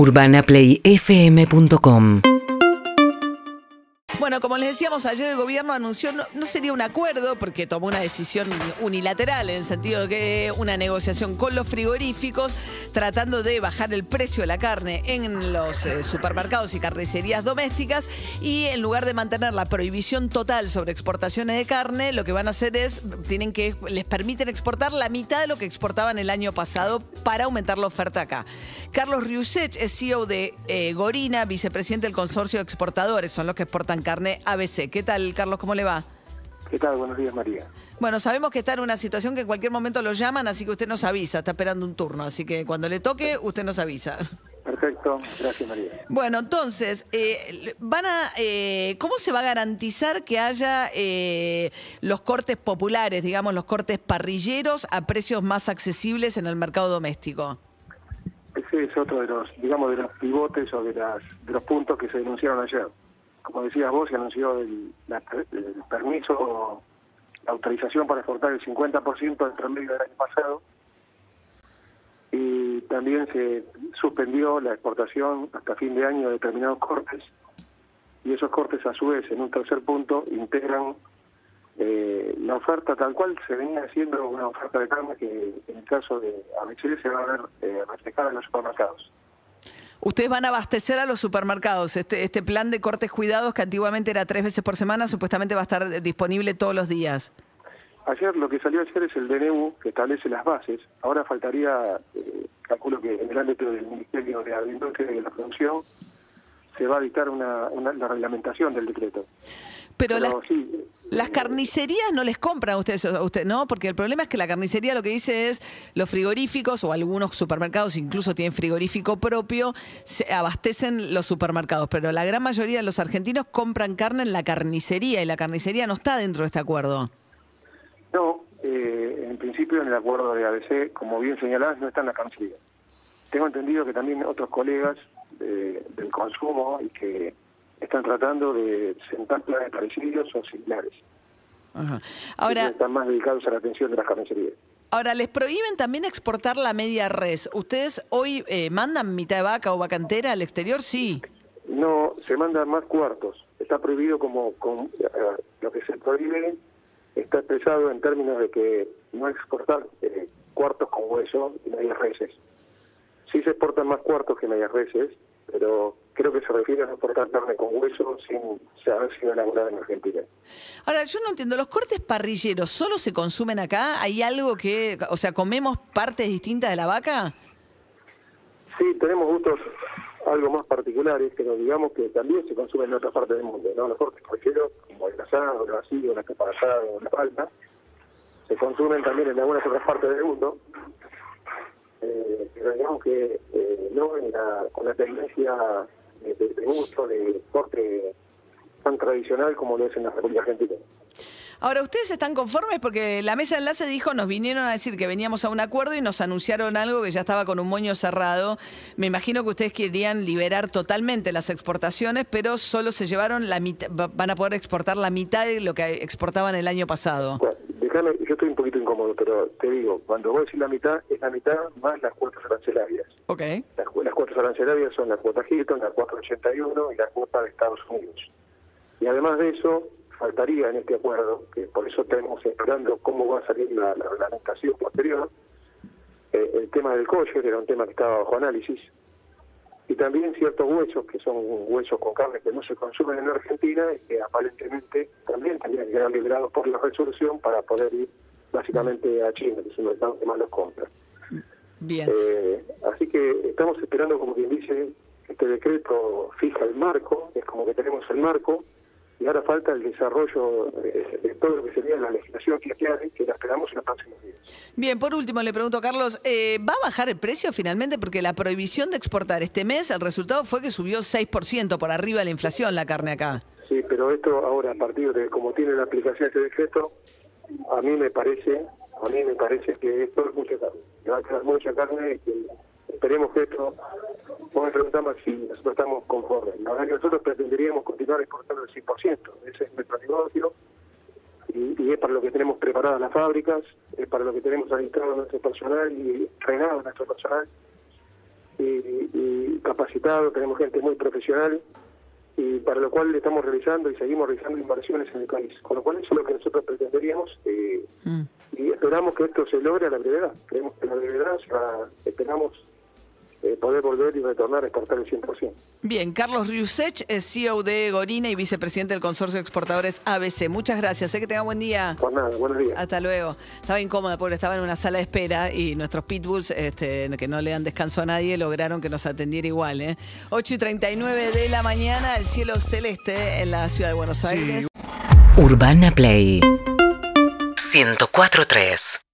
UrbanaPlayFM.com Bueno, como les decíamos ayer, el gobierno anunció, no, no sería un acuerdo, porque tomó una decisión unilateral, en el sentido de que una negociación con los frigoríficos, tratando de bajar el precio de la carne en los eh, supermercados y carnicerías domésticas, y en lugar de mantener la prohibición total sobre exportaciones de carne, lo que van a hacer es, tienen que, les permiten exportar la mitad de lo que exportaban el año pasado para aumentar la oferta acá. Carlos Riusech es CEO de eh, Gorina, vicepresidente del consorcio de exportadores, son los que exportan carne ABC. ¿Qué tal, Carlos? ¿Cómo le va? ¿Qué tal? Buenos días, María. Bueno, sabemos que está en una situación que en cualquier momento lo llaman, así que usted nos avisa, está esperando un turno, así que cuando le toque, usted nos avisa. Perfecto, gracias, María. Bueno, entonces, eh, van a, eh, ¿cómo se va a garantizar que haya eh, los cortes populares, digamos, los cortes parrilleros a precios más accesibles en el mercado doméstico? Ese es otro de los, digamos, de los pivotes o de, las, de los puntos que se denunciaron ayer. Como decías vos, se anunció el, la- el permiso, la autorización para exportar el 50% del promedio del año pasado. Y también se suspendió la exportación hasta fin de año de determinados cortes. Y esos cortes, a su vez, en un tercer punto, integran eh, la oferta tal cual se venía haciendo una oferta de carne que en el caso de ABC se va a ver eh, reflejada en los supermercados. Ustedes van a abastecer a los supermercados. Este, este plan de cortes cuidados, que antiguamente era tres veces por semana, supuestamente va a estar disponible todos los días. Ayer lo que salió ayer es el DNU que establece las bases. Ahora faltaría, eh, calculo que en el ámbito del Ministerio de Agricultura y de la Producción se va a dictar una, una- la reglamentación del decreto. Pero, las, sí, las eh, carnicerías no les compran a ustedes, a usted, ¿no? Porque el problema es que la carnicería lo que dice es los frigoríficos o algunos supermercados incluso tienen frigorífico propio, se abastecen los supermercados, pero la gran mayoría de los argentinos compran carne en la carnicería y la carnicería no está dentro de este acuerdo. No, eh, en principio en el acuerdo de ABC, como bien señalás, no está en la carnicería. Tengo entendido que también otros colegas de- del consumo y que están tratando de sentar planes parecidos o similares. Ajá. Ahora, están más dedicados a la atención de las carnicerías. ahora, les prohíben también exportar la media res. ¿Ustedes hoy eh, mandan mitad de vaca o vacantera al exterior? Sí. No, se mandan más cuartos. Está prohibido como, eh, lo que se prohíbe está expresado en términos de que no exportar eh, cuartos con hueso y medias reses. Sí se exportan más cuartos que medias reses, pero creo que se refiere a no exportar carne con hueso sin haber sido elaborada en Argentina. Ahora, yo no entiendo, ¿los cortes parrilleros solo se consumen acá? ¿Hay algo que, o sea, comemos partes distintas de la vaca? Sí, tenemos gustos algo más particulares, pero digamos que también se consumen en otras partes del mundo, ¿no? Los cortes parrilleros, como el asado, el vacío, la capa asado, la palta, se consumen también en algunas otras partes del mundo, eh, pero digamos que no en la- con la tendencia de, de- de gusto, de corte tan tradicional como lo es en la República Argentina. Ahora, ¿ustedes están conformes? Porque la mesa de enlace dijo, nos vinieron a decir que veníamos a un acuerdo y nos anunciaron algo que ya estaba con un moño cerrado. Me imagino que ustedes querían liberar totalmente las exportaciones, pero solo se llevaron la mitad, va- van a poder exportar la mitad de lo que exportaban el año pasado. Bueno, yo estoy un poquito incómodo, pero te digo, cuando voy a decir la mitad, es la mitad más las cuotas arancelarias. Ok. Las, las cuotas arancelarias son la cuota Hilton, la cuota 81 y la cuota de Estados Unidos. Y además de eso, faltaría en este acuerdo, que por eso estamos esperando cómo va a salir la, la reglamentación posterior, eh, el tema del kosher era un tema que estaba bajo análisis, y también ciertos huesos, que son huesos con carne que no se consumen en Argentina y que aparentemente también tendrían que quedar liberados por la resolución para poder ir básicamente a China, que es un mercado que más los compra. Bien. Eh, así que estamos esperando, como quien dice, este decreto fija el marco, es como que tenemos el marco, y ahora falta el desarrollo de todo lo que sería la legislación que hay, que la esperamos en los próximos días. Bien, por último le pregunto, Carlos, eh, ¿va a bajar el precio finalmente? Porque la prohibición de exportar este mes, el resultado fue que subió 6% por arriba de la inflación la carne acá. Sí, pero esto ahora, a partir de como tiene la aplicación este decreto, a mí me parece, a mí me parece que esto es mucha carne. Que va a quedar mucha carne y que esperemos que esto, vos me preguntamos si nosotros estamos conformes. La verdad que nosotros pretenderíamos continuar exportando el 100%, ese es nuestro negocio y, y es para lo que tenemos preparadas las fábricas, es para lo que tenemos administrado nuestro personal y entrenado nuestro personal y, y capacitado tenemos gente muy profesional y para lo cual estamos realizando y seguimos realizando inversiones en el país. Con lo cual eso es lo que nosotros pretenderíamos eh, Mm. y esperamos que esto se logre a la brevedad. Creemos que a la brevedad se va- esperamos eh, poder volver y retornar a exportar el 100%. Bien, Carlos Riusech es CEO de Gorina y vicepresidente del Consorcio de Exportadores ABC. Muchas gracias, sé que tenga buen día. Por nada, buenos días. Hasta luego. Estaba incómoda porque estaba en una sala de espera y nuestros pitbulls, este, que no le dan descanso a nadie, lograron que nos atendiera igual. ¿eh? 8 y 39 de la mañana, el cielo celeste en la ciudad de Buenos Aires. Urbana Play 104.3